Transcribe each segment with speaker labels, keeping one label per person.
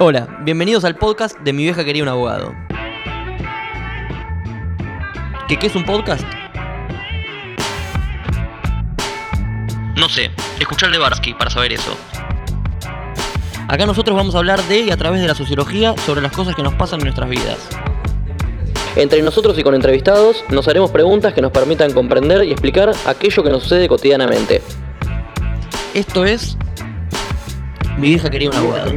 Speaker 1: Hola, bienvenidos al podcast de Mi vieja quería un abogado. ¿Qué, qué es un podcast? No sé, escuchar de Barsky para saber eso. Acá nosotros vamos a hablar de y a través de la sociología sobre las cosas que nos pasan en nuestras vidas. Entre nosotros y con entrevistados nos haremos preguntas que nos permitan comprender y explicar aquello que nos sucede cotidianamente. Esto es Mi vieja quería un abogado.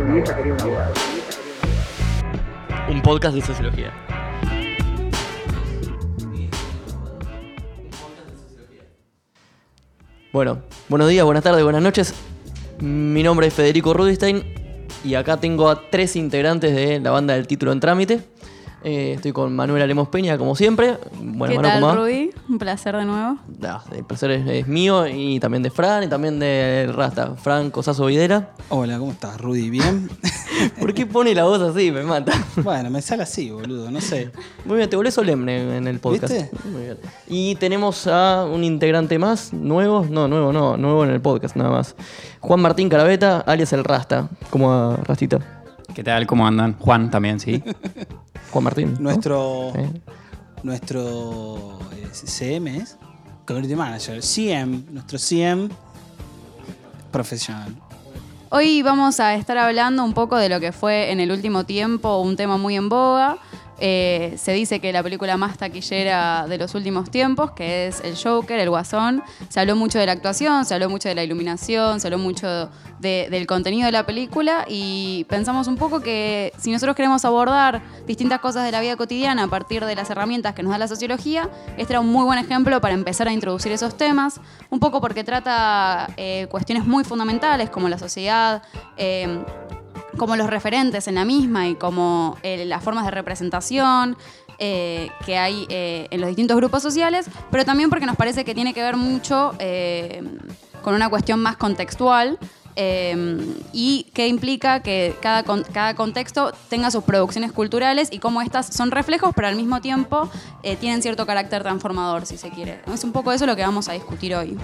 Speaker 1: Un podcast de sociología. Bueno, buenos días, buenas tardes, buenas noches. Mi nombre es Federico Rudestein y acá tengo a tres integrantes de la banda del título en trámite. Eh, estoy con Manuela Lemos Peña, como siempre. Bueno,
Speaker 2: ¿Qué
Speaker 1: Manu,
Speaker 2: tal. Rudy? Un placer de nuevo.
Speaker 1: Ah, el placer es, es mío y también de Fran y también de Rasta. Fran Cosazo Videra.
Speaker 3: Hola, ¿cómo estás, Rudy? ¿Bien?
Speaker 1: ¿Por qué pone la voz así? Me mata.
Speaker 3: bueno, me sale así, boludo, no sé.
Speaker 1: Muy bien, te volvés solemne en el podcast.
Speaker 3: ¿Viste?
Speaker 1: Muy bien. Y tenemos a un integrante más, nuevo, no, nuevo no, nuevo en el podcast nada más. Juan Martín Carabeta, alias el Rasta. ¿Cómo va, Rastita?
Speaker 4: ¿Qué tal? ¿Cómo andan? Juan también, sí.
Speaker 1: Juan Martín. ¿no?
Speaker 3: Nuestro,
Speaker 1: Eh.
Speaker 3: nuestro eh, CM es Community Manager, CM, nuestro CM profesional.
Speaker 2: Hoy vamos a estar hablando un poco de lo que fue en el último tiempo un tema muy en boga. Eh, se dice que la película más taquillera de los últimos tiempos, que es El Joker, El Guasón. Se habló mucho de la actuación, se habló mucho de la iluminación, se habló mucho de- del contenido de la película y pensamos un poco que si nosotros queremos abordar distintas cosas de la vida cotidiana a partir de las herramientas que nos da la sociología, este era un muy buen ejemplo para empezar a introducir esos temas, un poco porque trata eh, cuestiones muy fundamentales como la sociedad, eh, como los referentes en la misma y como eh, las formas de representación eh, que hay eh, en los distintos grupos sociales, pero también porque nos parece que tiene que ver mucho eh, con una cuestión más contextual. eh, y que implica que cada, cada contexto tenga sus producciones culturales y cómo estas son reflejos, pero al mismo tiempo tienen cierto carácter transformador, si se quiere. Es un poco eso lo que vamos a discutir hoy.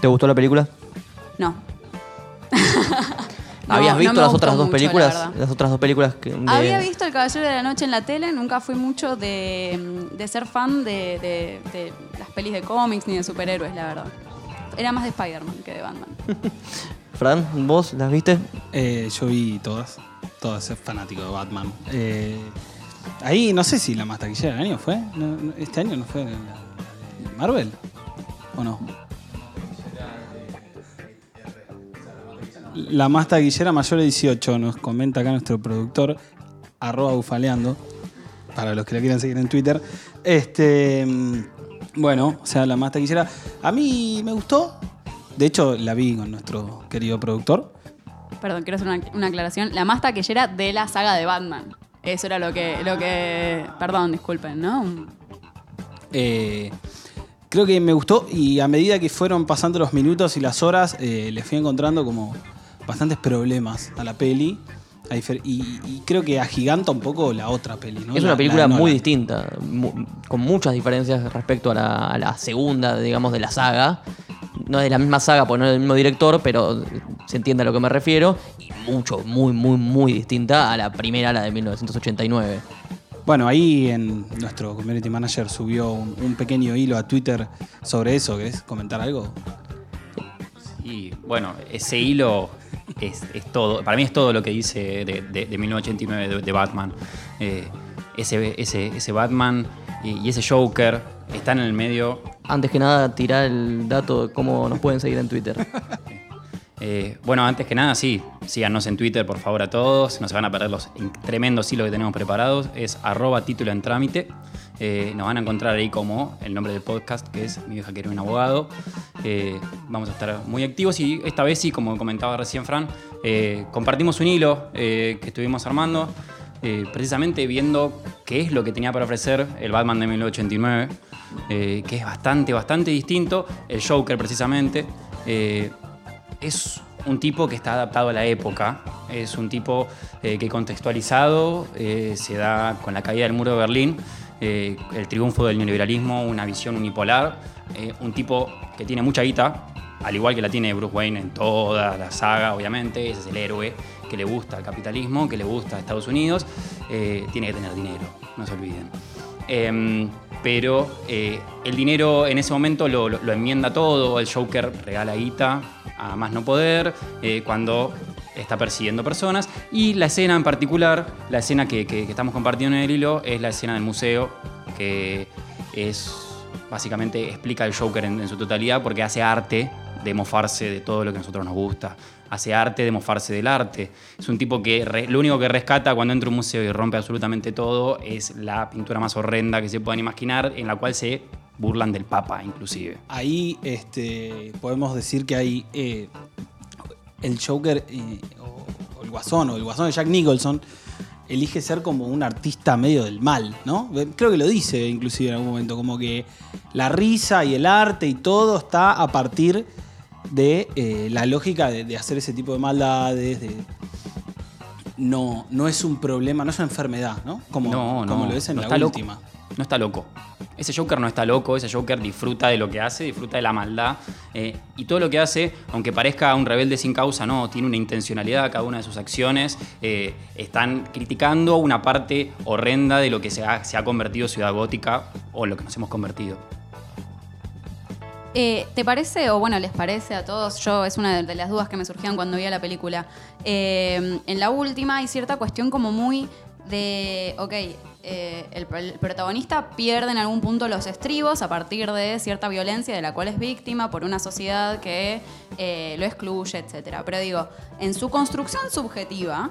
Speaker 1: ¿Te gustó la película?
Speaker 2: No. No,
Speaker 1: ¿Habías
Speaker 2: no
Speaker 1: visto las otras dos
Speaker 2: mucho,
Speaker 1: películas? Las otras dos películas que. de-
Speaker 2: Había visto El Caballero de la Noche en la tele, nunca fui mucho de, de ser fan de, de- de las pelis de cómics ni de superhéroes, la verdad. Era más de Spider-Man que de Batman.
Speaker 1: Fran, ¿vos las viste?
Speaker 3: Eh, yo vi todas, todas, es fanático de Batman. Eh, ahí no sé si la más taquillera del año fue. No, no, ¿Este año no fue la, la de Marvel? ¿O no? La más taquillera mayor de 18, nos comenta acá nuestro productor, arroba bufaleando, para los que la quieran seguir en Twitter. Este, mm, bueno, o sea, la más taquillera. A mí me gustó. De hecho, la vi con nuestro querido productor.
Speaker 2: Perdón, quiero hacer una, una aclaración. La más taquillera de la saga de Batman. Eso era lo que. Lo que perdón, disculpen, ¿no?
Speaker 3: Eh, creo que me gustó y a medida que fueron pasando los minutos y las horas, eh, le fui encontrando como bastantes problemas a la peli. A y, y creo que agiganta un poco la otra peli, ¿no?
Speaker 1: Es una
Speaker 3: la
Speaker 1: película muy distinta, mu- con muchas diferencias respecto a la, a la segunda, digamos, de la saga. No es de la misma saga, porque no es del mismo director, pero se entiende a lo que me refiero. Y mucho, muy, muy, muy distinta a la primera, la de 1989.
Speaker 3: Bueno, ahí en nuestro community manager subió un, un pequeño hilo a Twitter sobre eso. ¿Querés comentar algo?
Speaker 4: Y bueno, ese hilo es, es todo. Para mí es todo lo que dice de, de- de 1989 de, de Batman. Eh, ese, ese, ese Batman y, y ese Joker están en el medio.
Speaker 1: Antes que nada, tirar el dato de cómo nos pueden seguir en Twitter.
Speaker 4: Eh, bueno, antes que nada, sí, síganos en Twitter, por favor, a todos. No se van a perder los tremendos hilos que tenemos preparados. Es arroba título en trámite. Eh, nos van a encontrar ahí como el nombre del podcast, que es Mi vieja quiere un abogado. Eh, vamos a estar muy activos y esta vez sí, como comentaba recién Fran, compartimos un hilo que estuvimos armando, precisamente viendo qué es lo que tenía para ofrecer el Batman de 1989, eh, que es bastante, bastante distinto. El Joker, precisamente. Es un tipo que está adaptado a la época, es un tipo eh, que contextualizado eh, se da con la caída del muro de Berlín, eh, el triunfo del neoliberalismo, una visión unipolar, un tipo que tiene mucha guita, al igual que la tiene Bruce Wayne en toda la saga, obviamente, ese es el héroe que le gusta el capitalismo, que le gusta Estados Unidos, tiene que tener dinero, no se olviden. Em, pero eh, el dinero en ese momento lo, enmienda todo, el Joker regala guita a más no poder, eh, cuando está persiguiendo personas, y la escena en particular, la escena que estamos compartiendo en el hilo, es la escena del museo, que es básicamente explica el Joker en, en su totalidad, porque hace arte de mofarse de todo lo que a nosotros nos gusta. Hace arte de mofarse del arte. Es un tipo que lo único que rescata cuando entra a un museo y rompe absolutamente todo es la pintura más horrenda que se puedan imaginar, en la cual se burlan del Papa, inclusive.
Speaker 3: Ahí este, podemos decir que hay eh, el Joker eh, o, o el Guasón o el Guasón de Jack Nicholson elige ser como un artista medio del mal, ¿no? Creo que lo dice inclusive en algún momento, como que la risa y el arte y todo está a partir de eh, la lógica de, de hacer ese tipo de maldades, de... No, no es un problema, no es una enfermedad, ¿no? Como,
Speaker 4: no, no,
Speaker 3: como lo es en
Speaker 4: no
Speaker 3: la
Speaker 4: está loco.
Speaker 3: última.
Speaker 4: No está loco. Ese Joker no está loco, ese Joker disfruta de lo que hace, disfruta de la maldad. eh, y todo lo que hace, aunque parezca un rebelde sin causa, no, tiene una intencionalidad cada una de sus acciones. eh, están criticando una parte horrenda de lo que se ha, se ha convertido Ciudad Gótica o lo que nos hemos convertido.
Speaker 2: Eh, ¿Te parece, o bueno, les parece a todos? Yo, es una de- las dudas que me surgían cuando vi la película. Eh, en la última hay cierta cuestión como muy de, ok, eh, el, protagonista pierde en algún punto los estribos a partir de cierta violencia de la cual es víctima por una sociedad que lo excluye, etc. Pero digo, en su construcción subjetiva,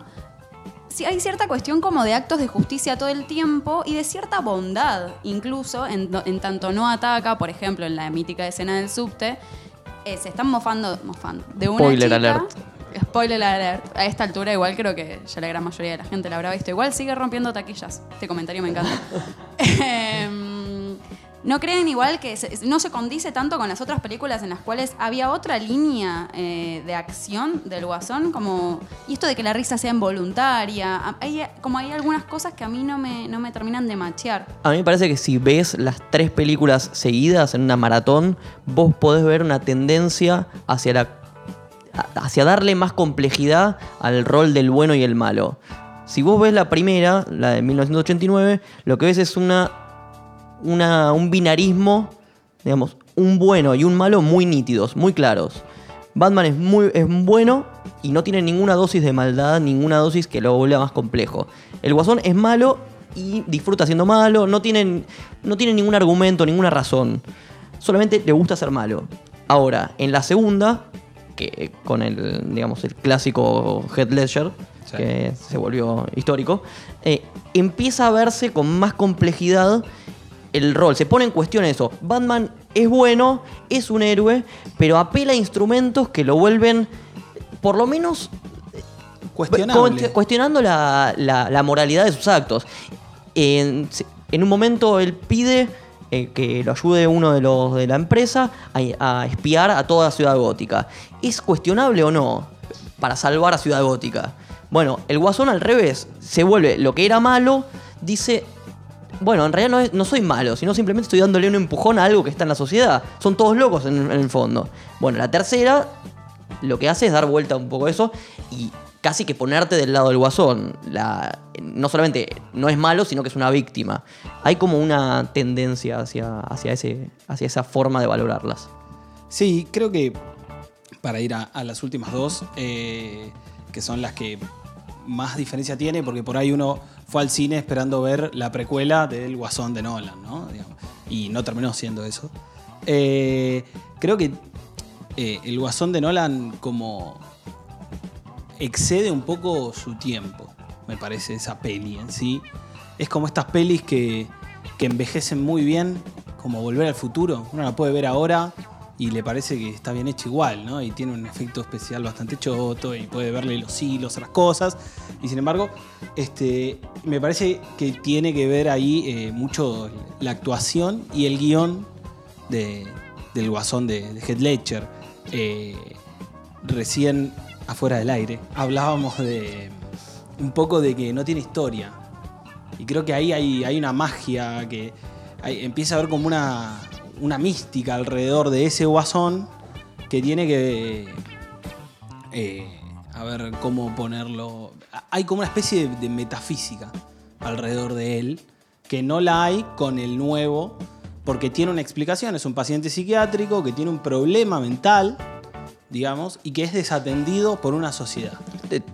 Speaker 2: sí hay cierta cuestión como de actos de justicia todo el tiempo y de cierta bondad, incluso en, en tanto no ataca, por ejemplo, en la mítica escena del subte, eh, se están mofando, mofando de una
Speaker 1: Spoiler
Speaker 2: chica-
Speaker 1: alert.
Speaker 2: Spoiler alert. A esta altura igual creo que ya la gran mayoría de la gente la habrá visto. Igual sigue rompiendo taquillas. Este comentario me encanta. Em, ¿No creen igual que no se condice tanto con las otras películas en las cuales había otra línea eh, de acción del guasón? Como, y esto de que la risa sea involuntaria. Como hay algunas cosas que a mí no me, no me terminan de machear.
Speaker 1: A mí me parece que si ves las tres películas seguidas en una maratón, vos podés ver una tendencia hacia la hacia darle más complejidad al rol del bueno y el malo. Si vos ves la primera, la de 1989, lo que ves es una, una un binarismo, digamos, un bueno y un malo muy nítidos, muy claros. Batman es muy es bueno y no tiene ninguna dosis de maldad, ninguna dosis que lo vuelva más complejo. El Guasón es malo y disfruta siendo malo, no tiene, no tiene ningún argumento, ninguna razón. Solamente le gusta ser malo. Ahora, en la segunda, que con el, digamos, el clásico Heath Ledger,
Speaker 3: Sí.
Speaker 1: que se volvió histórico, eh, empieza a verse con más complejidad el rol. Se pone en cuestión eso. Batman es bueno, es un héroe, pero apela a instrumentos que lo vuelven, por lo menos, cuestionando la, la- la moralidad de sus actos. En, en un momento él pide eh, que lo ayude uno de los de la empresa a, a espiar a toda Ciudad Gótica. ¿Es cuestionable o no para salvar a Ciudad Gótica? Bueno, el guasón al revés, se vuelve lo que era malo, dice, bueno, en realidad no, soy malo, sino simplemente estoy dándole un empujón a algo que está en la sociedad. Son todos locos en, el fondo. Bueno, la tercera lo que hace es dar vuelta un poco eso y casi que ponerte del lado del guasón. La, no solamente no es malo, sino que es una víctima. Hay como una tendencia hacia, hacia, ese, hacia esa forma de valorarlas.
Speaker 3: Sí, creo que para ir a, a las últimas dos, eh, que son las que más diferencia tiene, porque por ahí uno fue al cine esperando ver la precuela del Guasón de Nolan, ¿no? Y no terminó siendo eso. Eh, creo que eh, el Guasón de Nolan como excede un poco su tiempo, me parece, esa peli en sí. Es como estas pelis que, que envejecen muy bien, como Volver al Futuro. Uno la puede ver ahora y le parece que está bien hecho igual, ¿no? Y tiene un efecto especial bastante choto y puede verle los hilos a las cosas. Y sin embargo, este, me parece que tiene que ver ahí eh, mucho la actuación y el guion de- del guasón de, de Heath Ledger. Eh, recién afuera del aire hablábamos de un poco de que no tiene historia. Y creo que ahí hay, hay una magia que empieza a haber como una, una mística alrededor de ese guasón que tiene que. eh, a ver cómo ponerlo. Hay como una especie de, metafísica alrededor de él, que no la hay con el nuevo, porque tiene una explicación. Es un paciente psiquiátrico que tiene un problema mental, digamos, y que es desatendido por una sociedad.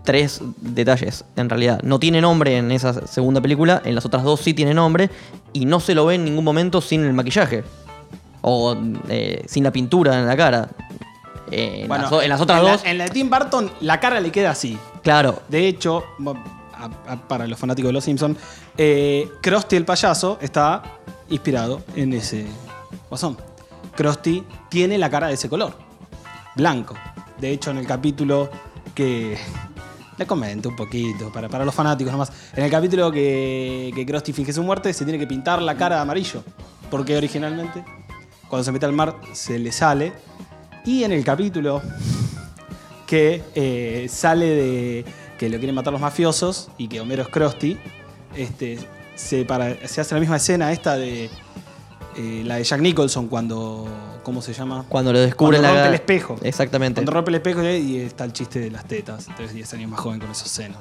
Speaker 1: Tres detalles, en realidad. No tiene nombre en esa segunda película, en las otras dos sí tiene nombre, y no se lo ve en ningún momento sin el maquillaje. O eh, sin la pintura en la cara. Eh, en, las, o- en las otras
Speaker 3: en la-
Speaker 1: dos,
Speaker 3: en la de Tim Burton, la cara le queda así.
Speaker 1: claro.
Speaker 3: De hecho, mo- a- a- para los fanáticos de Los Simpsons, eh, Krusty el payaso está inspirado en ese guasón. Krusty tiene la cara de ese color, blanco. De hecho, en el capítulo que... Le comento un poquito, para, para los fanáticos nomás. En el capítulo que, que Krusty finge su muerte, se tiene que pintar la cara de amarillo. Porque originalmente, cuando se mete al mar, se le sale. Y en el capítulo que eh, sale de que lo quieren matar los mafiosos y que Homero es Krusty, este, se, para- se hace la misma escena esta de eh, la de Jack Nicholson cuando, ¿cómo se llama?
Speaker 1: Cuando lo descubren
Speaker 3: Cuando
Speaker 1: la
Speaker 3: rompe el espejo.
Speaker 1: Exactamente.
Speaker 3: Cuando rompe el espejo y está el chiste de las tetas, entonces 10 años más joven con esos senos.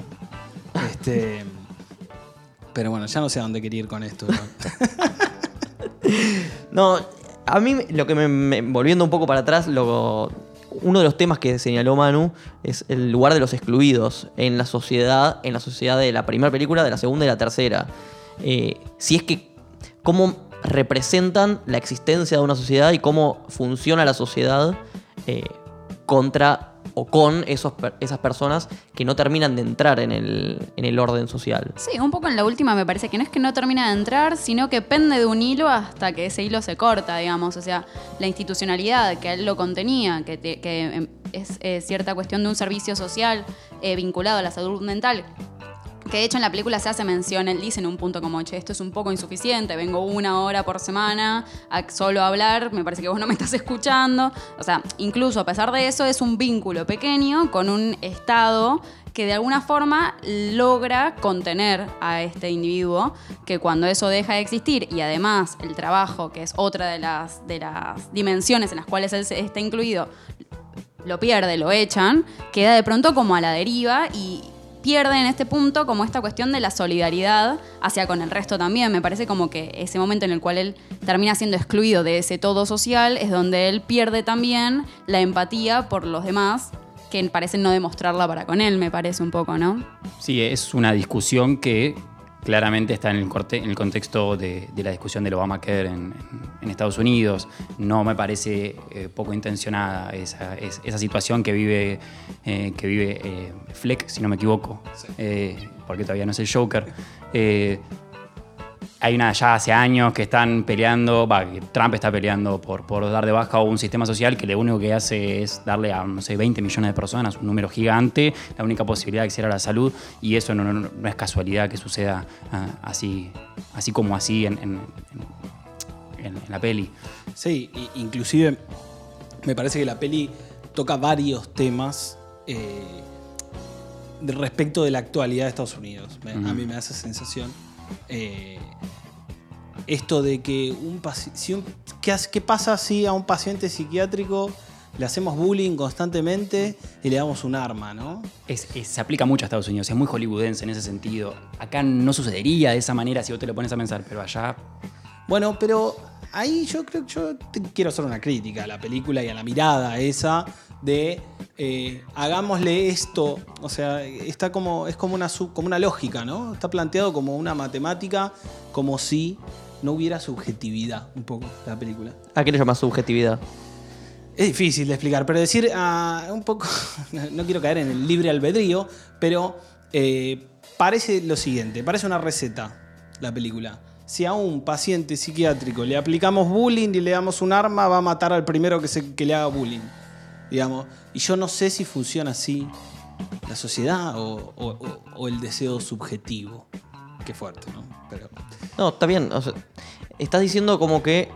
Speaker 3: Este, pero bueno, ya no sé a dónde quería ir con esto. ¿no?
Speaker 1: A mí lo que me, volviendo un poco para atrás, uno de los temas que señaló Manu es el lugar de los excluidos en la sociedad, en la sociedad de la primera película, de la segunda y la tercera. Eh, si es que cómo representan la existencia de una sociedad y cómo funciona la sociedad eh, contra o con esos, esas personas que no terminan de entrar en el, en el orden social.
Speaker 2: Sí, un poco en la última me parece que no es que no termina de entrar, sino que pende de un hilo hasta que ese hilo se corta, digamos. O sea, la institucionalidad que él lo contenía, que, te- que, em, es eh, cierta cuestión de un servicio social eh, vinculado a la salud mental. Que de hecho en la película se hace mención, él dice en un punto como, che, esto es un poco insuficiente, vengo una hora por semana a solo hablar, me parece que vos no me estás escuchando. O sea, incluso a pesar de eso es un vínculo pequeño con un Estado que de alguna forma logra contener a este individuo, que cuando eso deja de existir y además el trabajo, que es otra de las, de las dimensiones en las cuales él está incluido, lo pierde, lo echan, queda de pronto como a la deriva y pierde en este punto como esta cuestión de la solidaridad hacia con el resto también. Me parece como que ese momento en el cual él termina siendo excluido de ese todo social es donde él pierde también la empatía por los demás que parecen no demostrarla para con él, me parece un poco, ¿no?
Speaker 4: Sí, es una discusión que claramente está en el, corte, en el contexto de, de la discusión del Obamacare en, en- Estados Unidos. No me parece eh, poco intencionada esa, es- esa situación que vive, eh, que vive eh, Fleck, si no me equivoco, porque todavía no es el Joker. Hay una ya hace años que están peleando, que Trump está peleando por, por dar de baja un sistema social que lo único que hace es darle a, no sé, 20 millones de personas, un número gigante, la única posibilidad de acceder a la salud, y eso no, no- no es casualidad que suceda ah, así, así como así en, en- en- en la peli.
Speaker 3: Sí, inclusive me parece que la peli toca varios temas eh, respecto de la actualidad de Estados Unidos. Me- A mí me da esa sensación. Eh, esto de que un paciente... ¿qué, hace- ¿Qué pasa si a un paciente psiquiátrico le hacemos bullying constantemente y le damos un arma, no?
Speaker 4: Es- es- se aplica mucho a Estados Unidos, es muy hollywoodense en ese sentido. Acá no sucedería de esa manera si vos te lo pones a pensar, pero allá
Speaker 3: Bueno, pero ahí yo creo que yo te- quiero hacer una crítica a la película y a la mirada esa de eh, hagámosle esto. O sea, está como, es como una, como una lógica, ¿no? Está planteado como una matemática, como si no hubiera subjetividad un poco la película.
Speaker 1: ¿A qué le llamas subjetividad?
Speaker 3: Es difícil de explicar, pero decir ah, un poco, no quiero caer en el libre albedrío, pero eh, parece lo siguiente, parece una receta la película. Si a un paciente psiquiátrico le aplicamos bullying y le damos un arma, va a matar al primero que, se, que le haga bullying. Digamos. Y yo no sé si funciona así la sociedad o, o- o- o el deseo subjetivo. Qué fuerte, ¿no? Pero,
Speaker 1: No, está bien. o sea, estás diciendo como que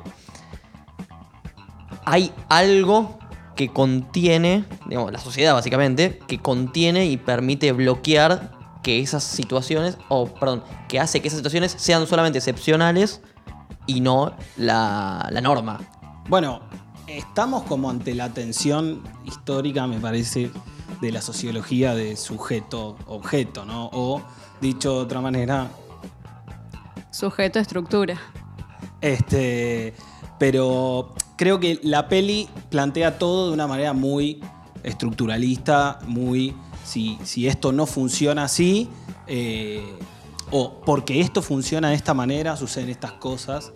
Speaker 1: hay algo que contiene, digamos, la sociedad básicamente, que contiene y permite bloquear que esas situaciones, o perdón, que hace que esas situaciones sean solamente excepcionales y no la, la norma.
Speaker 3: Bueno, estamos como ante la tensión histórica, me parece, de la sociología de sujeto-objeto, ¿no? O, dicho de otra manera,
Speaker 2: Sujeto, estructura.
Speaker 3: Este, pero creo que la peli plantea todo de una manera muy estructuralista, muy si, si esto no funciona así, eh, o porque esto funciona de esta manera, suceden estas cosas,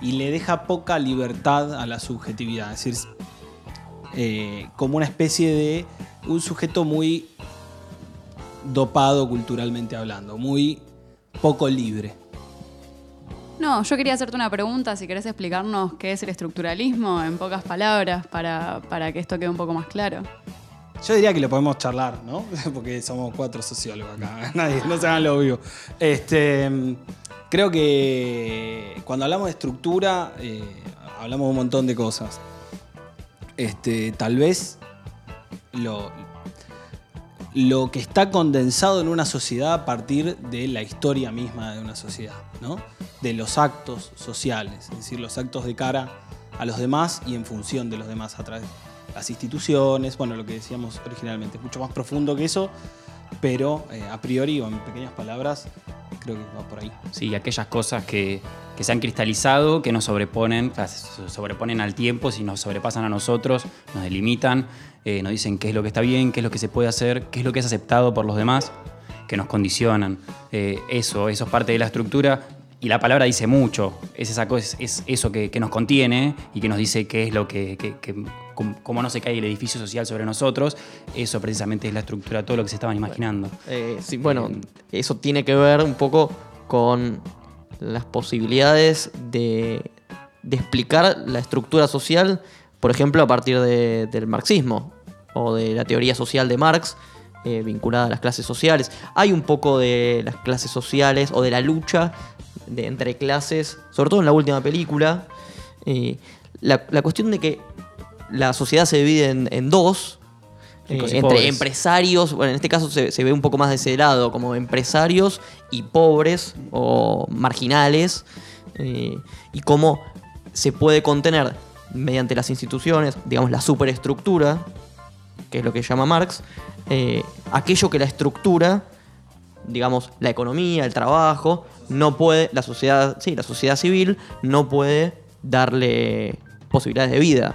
Speaker 3: y le deja poca libertad a la subjetividad, es decir, eh, como una especie de un sujeto muy dopado culturalmente hablando, muy poco libre.
Speaker 2: No, yo quería hacerte una pregunta, si querés explicarnos qué es el estructuralismo en pocas palabras para, para que esto quede un poco más claro.
Speaker 3: Yo diría que lo podemos charlar, ¿no? Porque somos cuatro sociólogos acá. Nadie, no se hagan lo obvio. Este, creo que cuando hablamos de estructura, eh, hablamos de un montón de cosas. Este, tal vez lo, lo que está condensado en una sociedad a partir de la historia misma de una sociedad, ¿no? De los actos sociales, es decir, los actos de cara a los demás y en función de los demás a través las instituciones, bueno, lo que decíamos originalmente, es mucho más profundo que eso, pero eh, a priori o en pequeñas palabras, creo que va por ahí.
Speaker 4: Sí, aquellas cosas que, que se han cristalizado, que nos sobreponen, sobreponen al tiempo, si nos sobrepasan a nosotros, nos delimitan, eh, nos dicen qué es lo que está bien, qué es lo que se puede hacer, qué es lo que es aceptado por los demás, que nos condicionan. Eh, eso, eso es parte de la estructura. Y la palabra dice mucho, es, esa cosa, es eso que, nos contiene y que nos dice qué es lo que- cómo no se cae el edificio social sobre nosotros. Eso precisamente es la estructura, todo lo que se estaban imaginando.
Speaker 1: Eh, sí, bueno, eso tiene que ver un poco con las posibilidades de, de explicar la estructura social, por ejemplo, a partir de- del marxismo o de la teoría social de Marx, eh, vinculada a las clases sociales. Hay un poco de las clases sociales o de la lucha de, entre clases, sobre todo en la última película. Eh, la, la cuestión de que la sociedad se divide en, en dos, eh,
Speaker 4: Ricos
Speaker 1: entre
Speaker 4: pobres.
Speaker 1: empresarios, bueno, en este caso se, se ve un poco más de ese lado, como empresarios y pobres o marginales, eh, y cómo se puede contener mediante las instituciones, digamos, la superestructura, que es lo que llama Marx, eh, aquello que la estructura, digamos, la economía, el trabajo, no puede, la sociedad, sí, la sociedad civil no puede darle posibilidades de vida.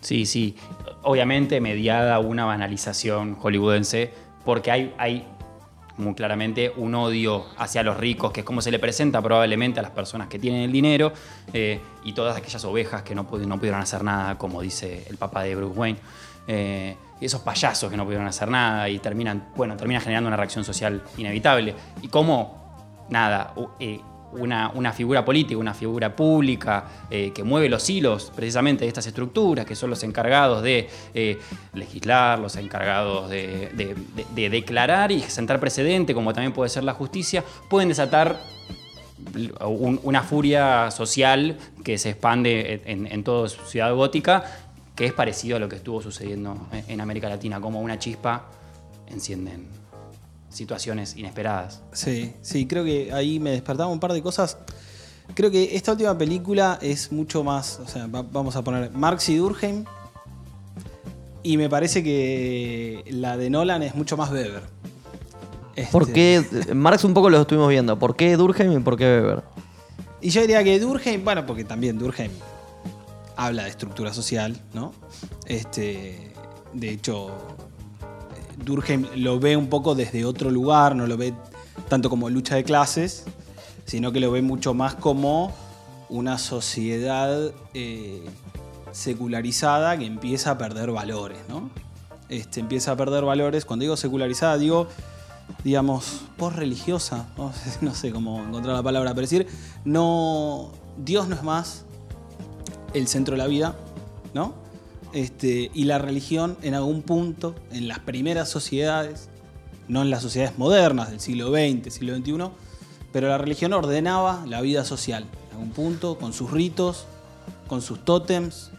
Speaker 4: Sí, sí. Obviamente mediada una banalización hollywoodense, porque hay, hay muy claramente un odio hacia los ricos, que es como se le presenta probablemente a las personas que tienen el dinero, eh, y todas aquellas ovejas que no, pudi- no pudieron hacer nada, como dice el papá de Bruce Wayne. Eh, y esos payasos que no pudieron hacer nada y terminan, bueno, termina generando una reacción social inevitable. Y cómo, nada, eh, una, una figura política, una figura pública eh, que mueve los hilos precisamente de estas estructuras, que son los encargados de eh, legislar, los encargados de, de- de- de declarar y sentar precedente, como también puede ser la justicia, pueden desatar un- una furia social que se expande en, en toda Ciudad Gótica, que es parecido a lo que estuvo sucediendo en- en América Latina, como una chispa encienden situaciones inesperadas.
Speaker 3: Sí, sí, creo que ahí me despertaba un par de cosas. Creo que esta última película es mucho más, o sea, va- vamos a poner Marx y Durkheim. Y me parece que la de Nolan es mucho más Weber. Este,
Speaker 1: ¿Por qué? Marx un poco lo estuvimos viendo. ¿Por qué Durkheim y por qué Weber?
Speaker 3: Y yo diría que Durkheim, bueno, porque también Durkheim habla de estructura social, ¿no? Este, de hecho, Durkheim lo ve un poco desde otro lugar, no lo ve tanto como lucha de clases, sino que lo ve mucho más como una sociedad eh, secularizada que empieza a perder valores, ¿no? Este, empieza a perder valores. Cuando digo secularizada, digo digamos, post-religiosa, no sé- no sé cómo encontrar la palabra, pero decir, no, Dios no es más el centro de la vida, ¿no? Este, y la religión en algún punto, en las primeras sociedades, no en las sociedades modernas del siglo XX, siglo XXI, pero la religión ordenaba la vida social, en algún punto, con sus ritos, con sus tótems,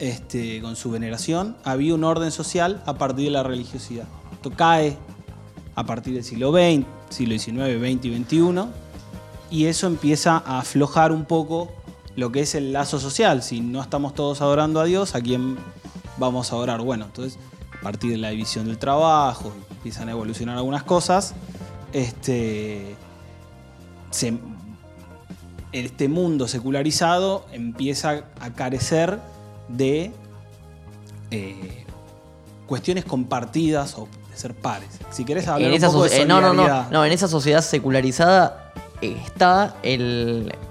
Speaker 3: este, con su veneración, había un orden social a partir de la religiosidad. Esto cae a partir del siglo XX, siglo XIX, XX y XXI, y eso empieza a aflojar un poco lo que es el lazo social. Si no estamos todos adorando a Dios, ¿a quién vamos a adorar? Bueno, entonces, a partir de la división del trabajo, empiezan a evolucionar algunas cosas. Este, se- este mundo secularizado empieza a carecer de eh, cuestiones compartidas o de ser pares. Si querés hablar
Speaker 1: En
Speaker 3: un de
Speaker 1: eh, no, no, no, en esa sociedad secularizada está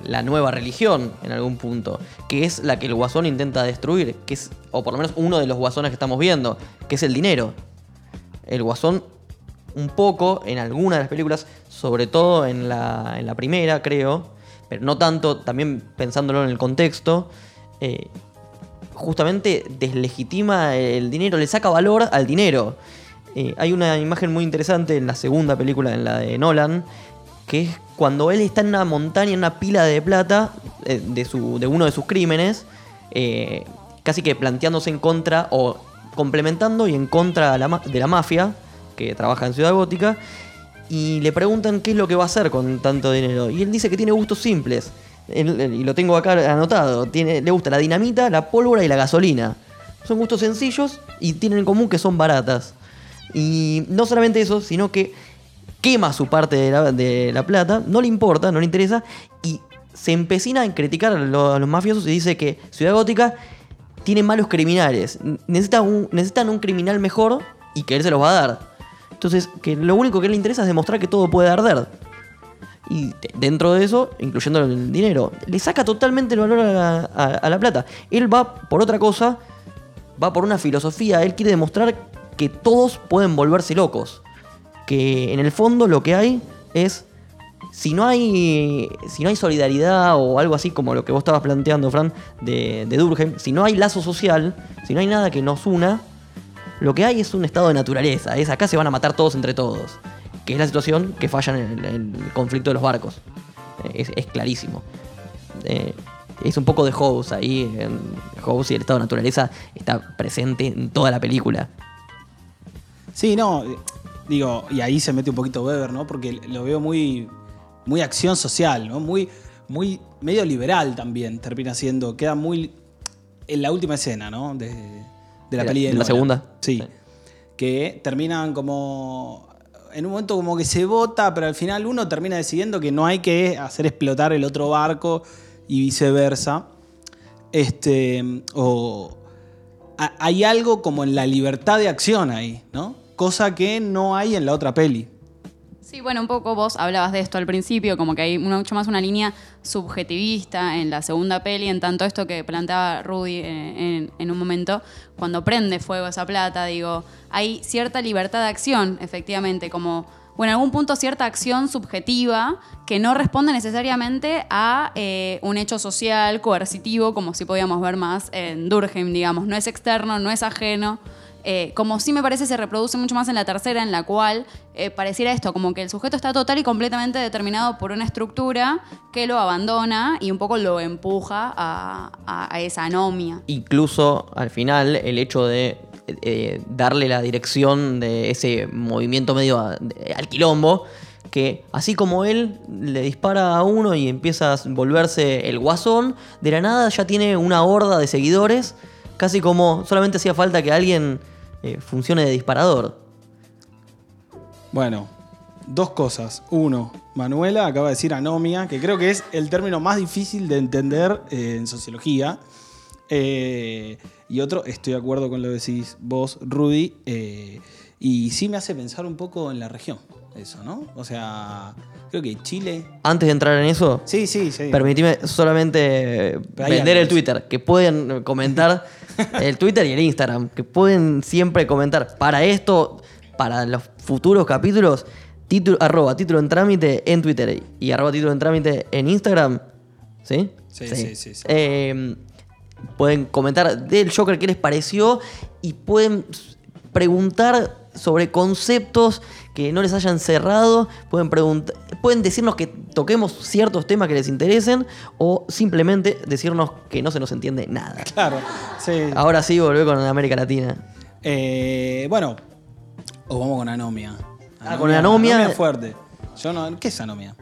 Speaker 1: la nueva religión en algún punto, que es la que el guasón intenta destruir, que es, o por lo menos uno de los guasones que estamos viendo, que es el dinero. El guasón, un poco en alguna de las películas, sobre todo en la, en la primera, creo, pero no tanto, también pensándolo en el contexto, eh, justamente deslegitima el dinero, le saca valor al dinero. Eh, hay una imagen muy interesante en la segunda película, en la de Nolan, que es cuando él está en una montaña, en una pila de plata eh, de, su, de uno de sus crímenes, eh, casi que planteándose en contra o complementando y en contra de la, mafia que trabaja en Ciudad Gótica. Y le preguntan qué es lo que va a hacer con tanto dinero. Y él dice que tiene gustos simples. Y lo tengo acá anotado. Tiene, le gusta la dinamita, la pólvora y la gasolina. Son gustos sencillos y tienen en común que son baratas. Y no solamente eso, sino que quema su parte de la, plata, no le importa, no le interesa, y se empecina en criticar a lo- a los, mafiosos y dice que Ciudad Gótica tiene malos criminales. Necesita un- necesitan un criminal mejor y que él se los va a dar. Entonces, que lo único que le interesa es demostrar que todo puede arder. Y de- dentro de eso, incluyendo el dinero, le saca totalmente el valor a la, a la plata. Él va por otra cosa, va por una filosofía. Él quiere demostrar que todos pueden volverse locos. Que en el fondo lo que hay es. Si no hay. Si no hay solidaridad o algo así como lo que vos estabas planteando, Fran, de, de si no hay lazo social, si no hay nada que nos una, lo que hay es un estado de naturaleza. Es acá se van a matar todos entre todos. Que es la situación que falla en el, conflicto de los barcos. Eh, Es, clarísimo. Eh, es un poco de House ahí. House y el estado de naturaleza está presente en toda la película.
Speaker 3: Sí, no, digo, y ahí se mete un poquito Weber, ¿no? Porque lo veo muy, muy acción social, ¿no? Muy, muy medio liberal también termina siendo, queda muy en la última escena, ¿no? De, de la
Speaker 1: ¿De la-
Speaker 3: peli de
Speaker 1: la segunda?
Speaker 3: Sí.
Speaker 1: Sí.
Speaker 3: Que terminan como en un momento como que se vota, pero al final uno termina decidiendo que no hay que hacer explotar el otro barco y viceversa. Este, o hay algo como en la libertad de acción ahí, ¿no? Cosa que no hay en la otra peli.
Speaker 2: Sí, bueno, un poco vos hablabas de esto al principio, como que hay mucho más una línea subjetivista en la segunda peli, en tanto esto que planteaba Rudy eh, en, un momento, cuando prende fuego esa plata, digo, hay cierta libertad de acción, efectivamente, como, bueno, en algún punto cierta acción subjetiva que no responde necesariamente a eh, un hecho social coercitivo, como si podíamos ver más en Durkheim, digamos, no es externo, no es ajeno. Eh, como sí me parece se reproduce mucho más en la tercera, en la cual eh, pareciera esto, como que el sujeto está total y completamente determinado por una estructura que lo abandona y un poco lo empuja a, esa anomia.
Speaker 1: Incluso al final el hecho de eh, darle la dirección de ese movimiento medio al quilombo, que así como él le dispara a uno y empieza a volverse el guasón, de la nada ya tiene una horda de seguidores, casi como solamente hacía falta que alguien eh, funcione de disparador.
Speaker 3: Bueno, dos cosas. Uno, Manuela acaba de decir anomia, que creo que es el término más difícil de entender eh, en sociología. Eh, y otro, estoy de acuerdo con lo que decís vos, Rudy. eh, y sí me hace pensar un poco en la región, eso, ¿no? O sea, creo que Chile.
Speaker 1: Antes de entrar en eso,
Speaker 3: Sí, sí, sí.
Speaker 1: Permitime solamente vender el Twitter, que pueden comentar el Twitter y el Instagram, que pueden siempre comentar para esto, para los futuros capítulos, título, arroba título en trámite en Twitter y arroba título en trámite en Instagram. ¿Sí?
Speaker 3: Sí, sí, sí, sí.
Speaker 1: Eh, pueden comentar del Joker qué les pareció y pueden preguntar sobre conceptos que no les hayan cerrado, pueden, preguntar, pueden decirnos que toquemos ciertos temas que les interesen o simplemente decirnos que no se nos entiende nada.
Speaker 3: Claro, sí.
Speaker 1: Ahora sí, volvé con América Latina.
Speaker 3: Eh, bueno, o vamos con anomia.
Speaker 1: Ah, con anomia.
Speaker 3: fuerte. Yo no, ¿Qué es anomia?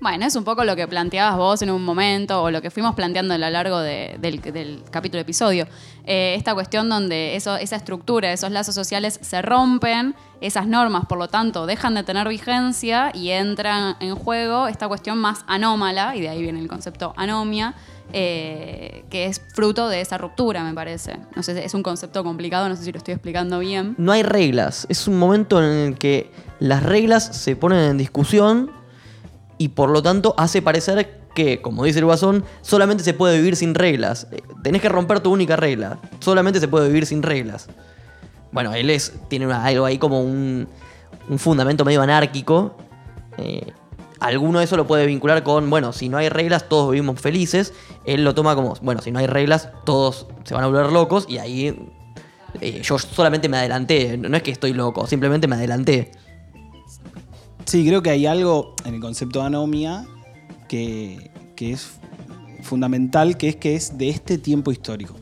Speaker 2: Bueno, es un poco lo que planteabas vos en un momento o lo que fuimos planteando a lo largo de- del, del capítulo episodio. Eh, esta cuestión donde eso, esa estructura, esos lazos sociales se rompen, esas normas, por lo tanto, dejan de tener vigencia y entran en juego esta cuestión más anómala, y de ahí viene el concepto anomia, eh, que es fruto de esa ruptura, me parece. No sé, es un concepto complicado, no sé si lo estoy explicando bien.
Speaker 1: No hay reglas. Es un momento en el que las reglas se ponen en discusión y por lo tanto hace parecer que, como dice el guasón, solamente se puede vivir sin reglas. Eh, Tenés que romper tu única regla. Solamente se puede vivir sin reglas. Bueno, él es, tiene algo ahí como un, un fundamento medio anárquico. Eh, alguno de eso lo puede vincular con, bueno, si no hay reglas, todos vivimos felices. Él lo toma como, bueno, si no hay reglas, todos se van a volver locos y ahí eh, yo solamente me adelanté. No es que estoy loco, simplemente me adelanté.
Speaker 3: Sí, creo que hay algo en el concepto de anomia que, que es fundamental, que es que es de este tiempo histórico.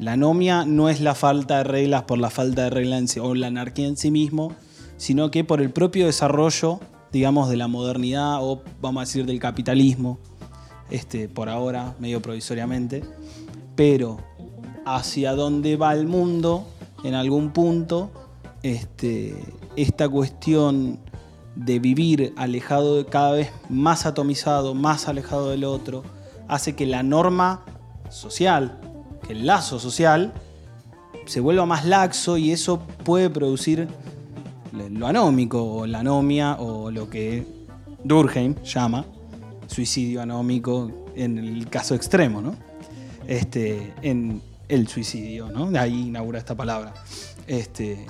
Speaker 3: La anomia no es la falta de reglas por la falta de reglas o la anarquía en sí mismo, sino que por el propio desarrollo, digamos, de la modernidad o, vamos a decir, del capitalismo, este, por ahora, medio provisoriamente, pero hacia dónde va el mundo en algún punto, este, esta cuestión de vivir alejado, de cada vez más atomizado, más alejado del otro, hace que la norma social, que el lazo social, se vuelva más laxo y eso puede producir lo anómico o la anomia o lo que Durkheim llama suicidio anómico en el caso extremo, ¿no? Este, en el suicidio, ¿no? De ahí inaugura esta palabra. Este,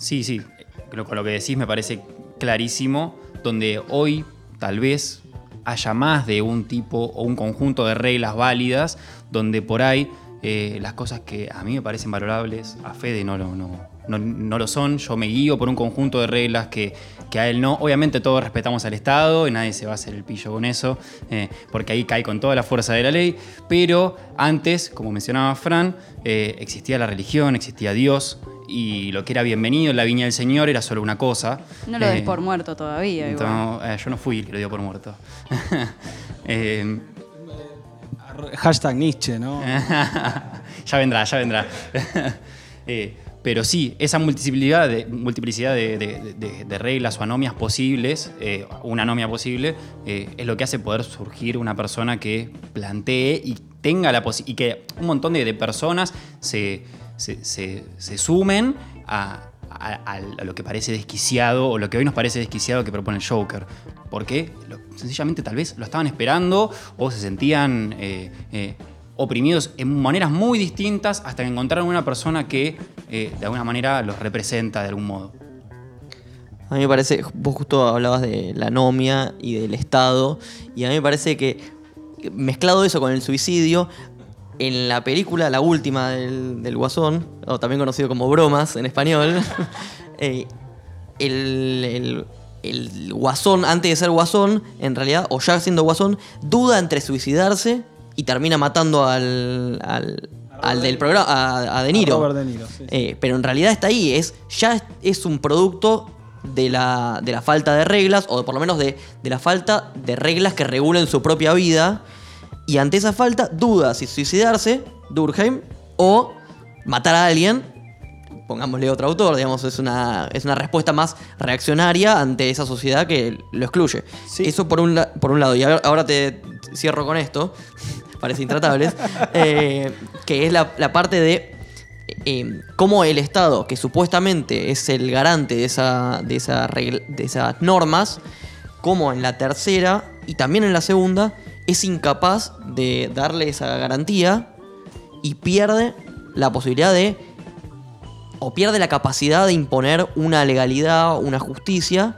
Speaker 4: Sí, sí. Con lo que decís me parece clarísimo, donde hoy tal vez haya más de un tipo o un conjunto de reglas válidas, donde por ahí eh, las cosas que a mí me parecen valorables, a Fede no, lo- no, no, no lo son. Yo me guío por un conjunto de reglas que, que a él no. Obviamente todos respetamos al Estado y nadie se va a hacer el pillo con eso, eh, porque ahí cae con toda la fuerza de la ley. Pero antes, como mencionaba Fran, eh, existía la religión, existía Dios. Y lo que era bienvenido en la viña del Señor era solo una cosa.
Speaker 2: No lo des
Speaker 4: Eh,
Speaker 2: por muerto todavía. igual.
Speaker 4: no, eh, yo no fui el que lo dio por muerto. Eh,
Speaker 3: hashtag Nietzsche, ¿no?
Speaker 4: ya vendrá, ya vendrá. Eh, pero sí, esa multiplicidad de, multiplicidad de, de- de- de reglas o anomias posibles, eh, una anomia posible, eh, es lo que hace poder surgir una persona que plantee y tenga la posi- y que un montón de, de personas se, se- sumen a, lo que parece desquiciado o lo que hoy nos parece desquiciado que propone el Joker. Porque sencillamente tal vez lo estaban esperando o se sentían eh, eh, oprimidos en maneras muy distintas hasta que encontraron una persona que eh, de alguna manera los representa de algún modo.
Speaker 1: A mí me parece, vos justo hablabas de la anomia y del Estado, y a mí me parece que mezclado eso con el suicidio, en la película, la última del, del Guasón, o también conocido como Bromas en español, eh, el, el- el Guasón, antes de ser Guasón, en realidad, o ya siendo Guasón, duda entre suicidarse y termina matando al, al, al del programa, a, a De Niro.
Speaker 3: Robert De Niro, sí, sí.
Speaker 1: Eh, pero en realidad está ahí, es, ya es, es un producto de la, de la falta de reglas, o por lo menos de, de la falta de reglas que regulen su propia vida. Y ante esa falta, duda si suicidarse, Durkheim, o matar a alguien. Pongámosle otro autor, digamos, es una, es una respuesta más reaccionaria ante esa sociedad que lo excluye.
Speaker 3: Sí.
Speaker 1: Eso por un, la- por un lado. Y ahora, te cierro con esto, parece intratables, eh, que es la, la parte de eh, cómo el Estado, que supuestamente es el garante de, esa, de, esa regla- de esas normas, como en la tercera y también en la segunda, es incapaz de darle esa garantía y pierde la posibilidad de, o pierde la capacidad de imponer una legalidad, una justicia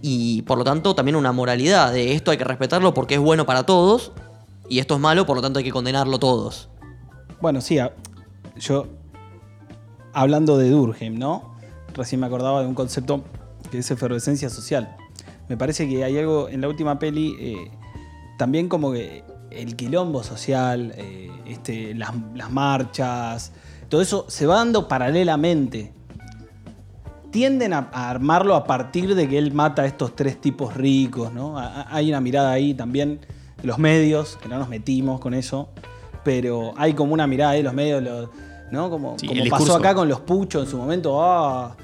Speaker 1: y por lo tanto también una moralidad de esto hay que respetarlo porque es bueno para todos y esto es malo, por lo tanto hay que condenarlo todos.
Speaker 3: Bueno, sí, yo hablando de Durkheim, ¿no? Recién me acordaba de un concepto que es efervescencia social. Me parece que hay algo en la última peli, eh, también como que el quilombo social, eh, este, las, las marchas, todo eso se va dando paralelamente. tienden a, a armarlo a partir de que él mata a estos tres tipos ricos, ¿no? A- a- hay una mirada ahí también de los medios, que no nos metimos con eso, pero hay como una mirada ahí de los medios, ¿no? Como,
Speaker 4: Sí,
Speaker 3: como
Speaker 4: el
Speaker 3: pasó acá con los puchos en su momento, ah,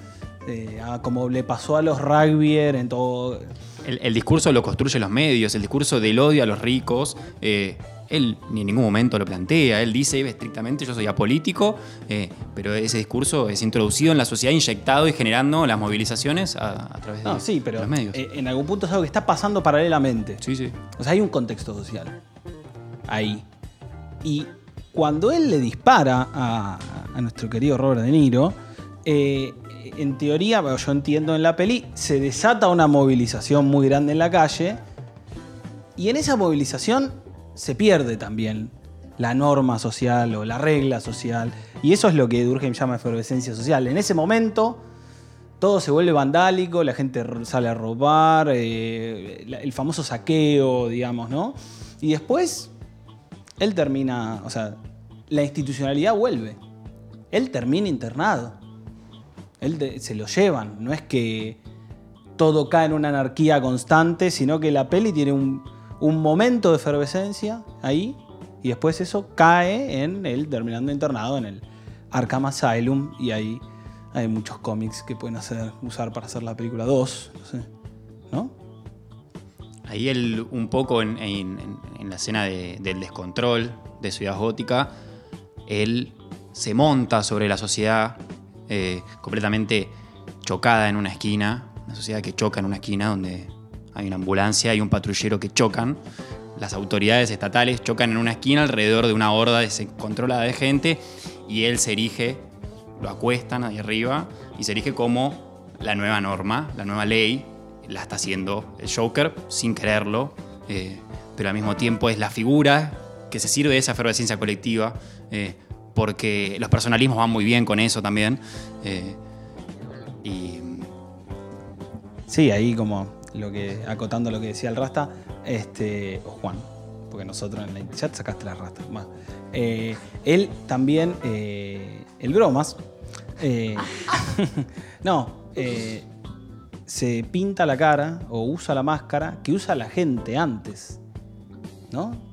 Speaker 3: eh, ah, como le pasó a los rugbyer en todo.
Speaker 4: El, el discurso lo construyen los medios, el discurso del odio a los ricos. eh, él ni en ningún momento lo plantea. Él dice estrictamente yo soy apolítico, eh, pero ese discurso es introducido en la sociedad, inyectado y generando las movilizaciones a, a través de,
Speaker 3: sí, pero
Speaker 4: de los medios.
Speaker 3: eh, en algún punto es algo que está pasando paralelamente.
Speaker 4: sí, sí.
Speaker 3: O sea, hay un contexto social ahí. Y cuando él le dispara a, a nuestro querido Robert De Niro, eh, en teoría, yo entiendo en la peli, se desata una movilización muy grande en la calle. Y en esa movilización se pierde también la norma social o la regla social. Y eso es lo que Durkheim llama efervescencia social. En ese momento todo se vuelve vandálico, la gente sale a robar, eh, el famoso saqueo, digamos, ¿no? Y después, él termina, o sea, la institucionalidad vuelve. Él termina internado. Él se lo llevan, no es que todo cae en una anarquía constante, sino que la peli tiene un, un momento de efervescencia ahí, y después eso cae en él terminando internado en el Arkham Asylum, y ahí hay muchos cómics que pueden hacer, usar para hacer la película 2, no sé, ¿no?
Speaker 4: Ahí él, un poco en, la escena de- del descontrol de Ciudad Gótica, él se monta sobre la sociedad eh, completamente chocada en una esquina, una sociedad que choca en una esquina donde hay una ambulancia y un patrullero que chocan. Las autoridades estatales chocan en una esquina alrededor de una horda descontrolada de gente y él se erige, lo acuestan ahí arriba y se erige como la nueva norma, la nueva ley, la está haciendo el Joker sin quererlo, eh, pero al mismo tiempo es la figura que se sirve de esa efervescencia colectiva, eh, porque los personalismos van muy bien con eso también. eh, y
Speaker 3: Sí, ahí como lo que, acotando lo que decía el Rasta, este, o Juan, porque nosotros en ya te sacaste la Rasta. más. Eh, él también, eh, el Bromas, no, se pinta la cara o usa la máscara que usa la gente antes, ¿no?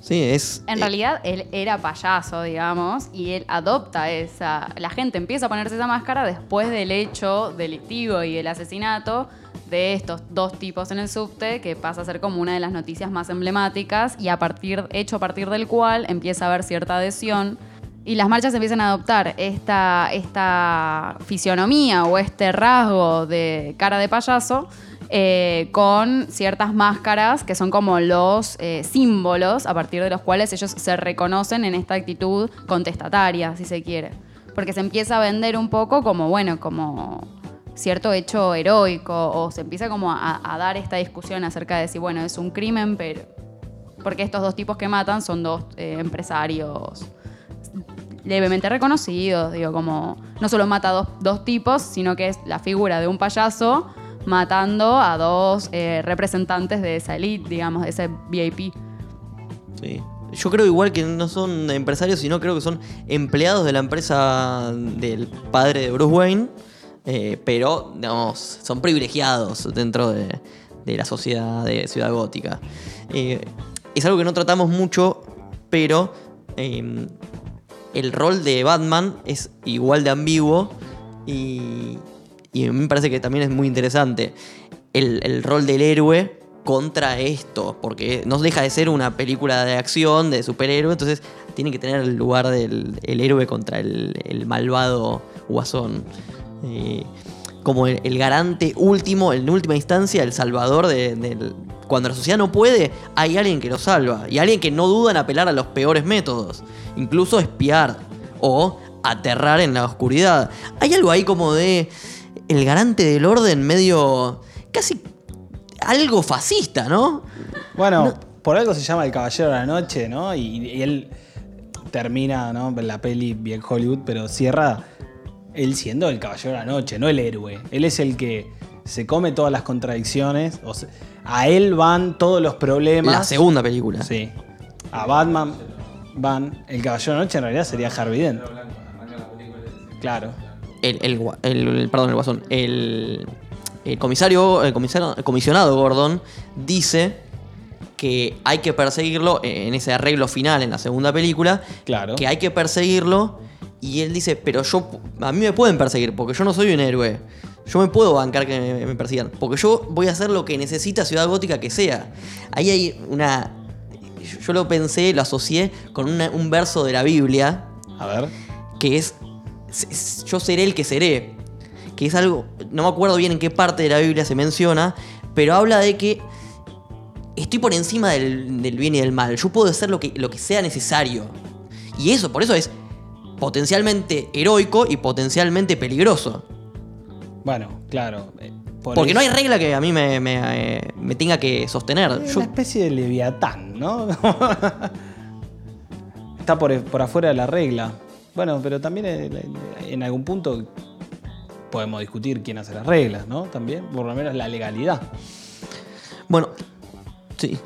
Speaker 1: Sí, es.
Speaker 2: En
Speaker 1: eh,
Speaker 2: realidad él era payaso, digamos, y él adopta esa... La gente empieza a ponerse esa máscara después del hecho delictivo y el asesinato de estos dos tipos en el subte, que pasa a ser como una de las noticias más emblemáticas y a partir, hecho a partir del cual empieza a haber cierta adhesión y las marchas empiezan a adoptar esta, esta fisionomía o este rasgo de cara de payaso eh, con ciertas máscaras que son como los eh, símbolos a partir de los cuales ellos se reconocen en esta actitud contestataria, si se quiere. Porque se empieza a vender un poco como, bueno, como cierto hecho heroico o se empieza como a, dar esta discusión acerca de si, bueno, es un crimen, pero... Porque estos dos tipos que matan son dos eh, empresarios levemente reconocidos, digo, como no solo mata dos, dos tipos, sino que es la figura de un payaso matando a dos eh, representantes de esa elite, digamos, de ese VIP.
Speaker 1: Sí. Yo creo igual que no son empresarios, sino creo que son empleados de la empresa del padre de Bruce Wayne, eh, pero, digamos, son privilegiados dentro de, la sociedad de Ciudad Gótica. Eh, es algo que no tratamos mucho, pero eh, el rol de Batman es igual de ambiguo y, y a me parece que también es muy interesante el, el rol del héroe contra esto, porque no deja de ser una película de acción, de superhéroe, entonces tiene que tener el lugar del el héroe contra el, el malvado guasón. Eh, como el, garante último, en última instancia, el salvador de, Cuando la sociedad no puede, hay alguien que lo salva. Y alguien que no duda en apelar a los peores métodos. Incluso espiar o aterrar en la oscuridad. Hay algo ahí como de... El garante del orden medio... Casi algo fascista, ¿no?
Speaker 3: Bueno, por algo se llama El Caballero de la Noche, ¿no? Y, y él termina, ¿no? La peli bien Hollywood, pero cierra él siendo el Caballero de la Noche, no el héroe. Él es el que se come todas las contradicciones. o sea, a él van todos los problemas.
Speaker 1: La segunda película.
Speaker 3: Sí. A Batman van. El Caballero de la Noche en realidad sería Harvey Dent. Claro.
Speaker 1: El, el el- perdón, el guasón, el, el comisario, el comisario, el comisionado Gordon dice que hay que perseguirlo en ese arreglo final en la segunda película,
Speaker 3: Claro.
Speaker 1: que hay que perseguirlo y él dice, pero yo, a mí me pueden perseguir porque yo no soy un héroe. Yo me puedo bancar que me, me persigan. Porque yo voy a hacer lo que necesita Ciudad Gótica que sea. Ahí hay una... Yo lo pensé, lo asocié con una- un verso de la Biblia
Speaker 3: A ver.
Speaker 1: que es yo seré el que seré, que es algo, no me acuerdo bien en qué parte de la Biblia se menciona, pero habla de que estoy por encima del, del bien y del mal, yo puedo hacer lo que, lo que sea necesario. Y eso, por eso es potencialmente heroico y potencialmente peligroso.
Speaker 3: Bueno, claro. eh, por
Speaker 1: Porque no hay regla que a mí me, me, eh, me tenga que sostener.
Speaker 3: Es
Speaker 1: Yo-
Speaker 3: una especie de leviatán, ¿no? Está por, por afuera de la regla. Bueno, pero también eh, en algún punto podemos discutir quién hace las reglas, ¿no? También, por lo menos la legalidad.
Speaker 1: Bueno, sí.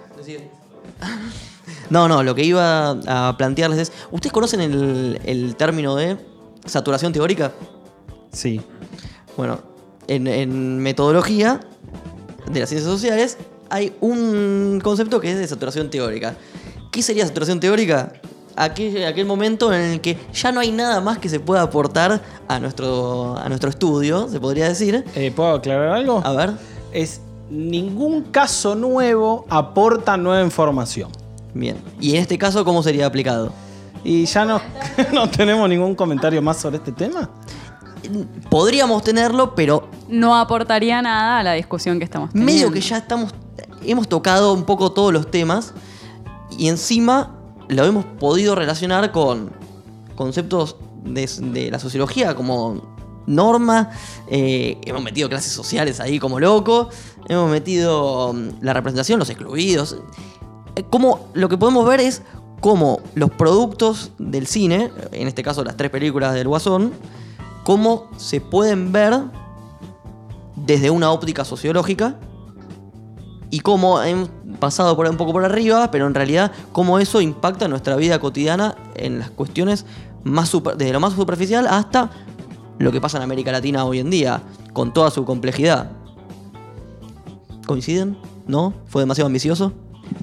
Speaker 1: No, no, lo que iba a plantearles es, ¿ustedes conocen el, el término de saturación teórica?
Speaker 3: Sí.
Speaker 1: Bueno, en, en metodología de las ciencias sociales hay un concepto que es de saturación teórica. ¿Qué sería saturación teórica? Aquel, aquel momento en el que ya no hay nada más que se pueda aportar a nuestro, a nuestro estudio, se podría decir.
Speaker 3: Eh, ¿Puedo aclarar algo?
Speaker 1: A ver,
Speaker 3: Es ningún caso nuevo aporta nueva información.
Speaker 1: bien. Y en este caso, ¿cómo sería aplicado?
Speaker 3: Y ya no, no tenemos ningún comentario más sobre este tema.
Speaker 1: Podríamos tenerlo, pero
Speaker 2: No aportaría nada a la discusión que estamos teniendo.
Speaker 1: medio que ya estamos. Hemos tocado un poco todos los temas y encima lo hemos podido relacionar con conceptos de, la sociología como norma. eh, hemos metido clases sociales ahí como loco. Hemos metido mm, la representación, los excluidos. Eh, Como lo que podemos ver es cómo los productos del cine, en este caso las tres películas del Guasón, cómo se pueden ver desde una óptica sociológica y cómo hemos pasado por un poco por arriba, pero en realidad cómo eso impacta nuestra vida cotidiana en las cuestiones más desde lo más superficial hasta lo que pasa en América Latina hoy en día, con toda su complejidad. ¿Coinciden? ¿No? ¿Fue demasiado ambicioso?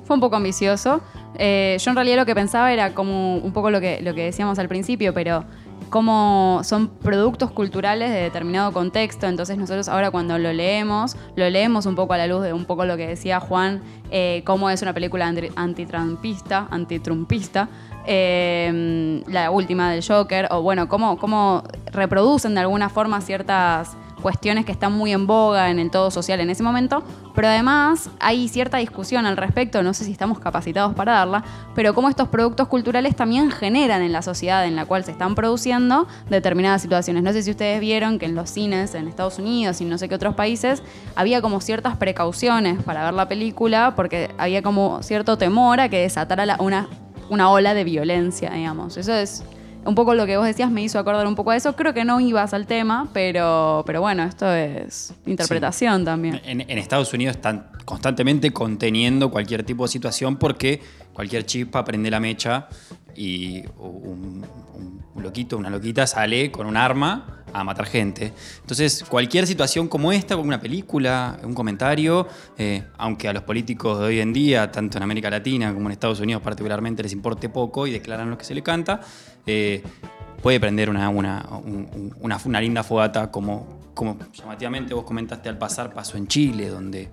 Speaker 2: Fue un poco ambicioso. Eh, yo en realidad lo que pensaba era como un poco lo que, lo que decíamos al principio, pero como son productos culturales de determinado contexto, entonces nosotros ahora cuando lo leemos, lo leemos un poco a la luz de un poco lo que decía Juan, eh, cómo es una película anti- antitrumpista, antitrumpista, eh, la última del Joker, o bueno, cómo, cómo reproducen de alguna forma ciertas cuestiones que están muy en boga en el todo social en ese momento, pero además hay cierta discusión al respecto, no sé si estamos capacitados para darla, pero cómo estos productos culturales también generan en la sociedad en la cual se están produciendo determinadas situaciones. No sé si ustedes vieron que en los cines en Estados Unidos y no sé qué otros países había como ciertas precauciones para ver la película porque había como cierto temor a que desatara la- una, una ola de violencia, digamos. Eso es un poco lo que vos decías me hizo acordar un poco a eso. Creo que no ibas al tema, pero, pero bueno, esto es interpretación también.
Speaker 4: En, en Estados Unidos están constantemente conteniendo cualquier tipo de situación porque cualquier chispa prende la mecha y un, loquito, una loquita sale con un arma a matar gente. Entonces, cualquier situación como esta, como una película, un comentario, eh, aunque a los políticos de hoy en día, tanto en América Latina como en Estados Unidos particularmente, les importe poco y declaran lo que se le canta, eh, puede prender una, una, un- un- una, una linda fogata como, como llamativamente vos comentaste al pasar, pasó en Chile, donde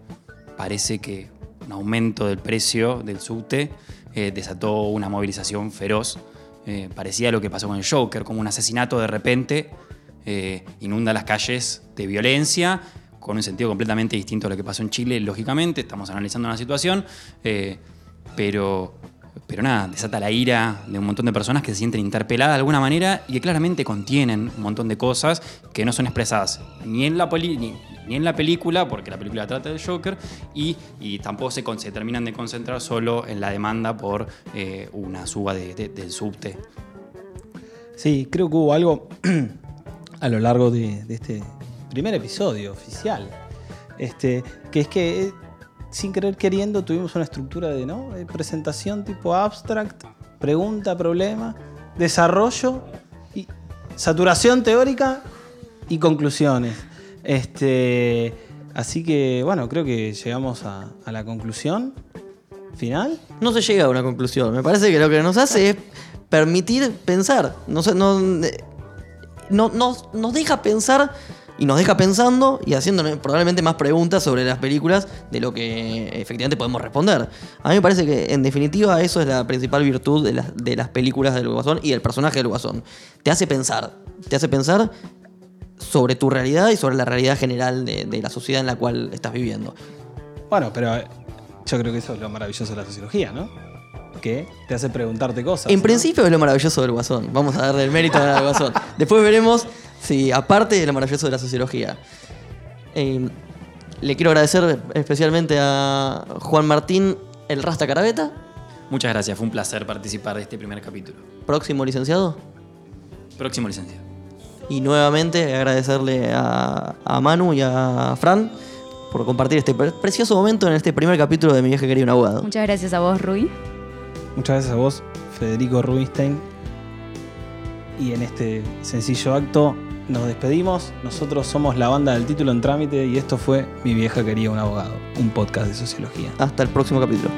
Speaker 4: parece que un aumento del precio del subte eh, desató una movilización feroz. Eh, parecía lo que pasó con el Joker, como un asesinato de repente eh, inunda las calles de violencia, con un sentido completamente distinto a lo que pasó en Chile, lógicamente, estamos analizando una situación, eh, pero, pero nada, desata la ira de un montón de personas que se sienten interpeladas de alguna manera y que claramente contienen un montón de cosas que no son expresadas ni en la, poli- ni, en la película, porque la película trata del Joker, y, y tampoco se, terminan de concentrar solo en la demanda por eh, una suba de- de- del subte.
Speaker 3: Sí, creo que hubo algo a lo largo de, de este primer episodio oficial. Este, que es que eh, sin querer queriendo tuvimos una estructura de ¿no? Eh, presentación tipo abstract, pregunta, problema, desarrollo y saturación teórica y conclusiones. Este, así que, bueno, creo que llegamos a, la conclusión final.
Speaker 1: No se llega a una conclusión. Me parece que lo que nos hace es permitir pensar. No, no, no- nos, nos deja pensar y nos deja pensando y haciéndonos probablemente más preguntas sobre las películas de lo que efectivamente podemos responder. A mí me parece que en definitiva eso es la principal virtud de las, de las películas del Guasón y del personaje del Guasón. Te hace pensar. Te hace pensar sobre tu realidad y sobre la realidad general de, de la sociedad en la cual estás viviendo.
Speaker 3: Bueno, pero eh, yo creo que eso es lo maravilloso de la sociología, ¿no? Que te hace preguntarte cosas.
Speaker 1: En
Speaker 3: ¿no?
Speaker 1: principio es lo maravilloso del Guasón. Vamos a darle el mérito al Guasón. Después veremos si, aparte de lo maravilloso de la sociología. eh, le quiero agradecer especialmente a Juan Martín El Rasta Carabeta,
Speaker 4: Muchas gracias, fue un placer participar de este primer capítulo.
Speaker 1: próximo licenciado.
Speaker 4: Próximo licenciado.
Speaker 1: Y nuevamente agradecerle a, a Manu y a Fran por compartir este pre- precioso momento en este primer capítulo de Mi viaje quería un abogado.
Speaker 2: Muchas gracias a vos, Rui.
Speaker 3: Muchas gracias a vos, Federico Rubinstein. Y en este sencillo acto nos despedimos. Nosotros somos la banda del título en trámite y esto fue Mi vieja quería un abogado, un podcast de sociología.
Speaker 1: Hasta el próximo capítulo.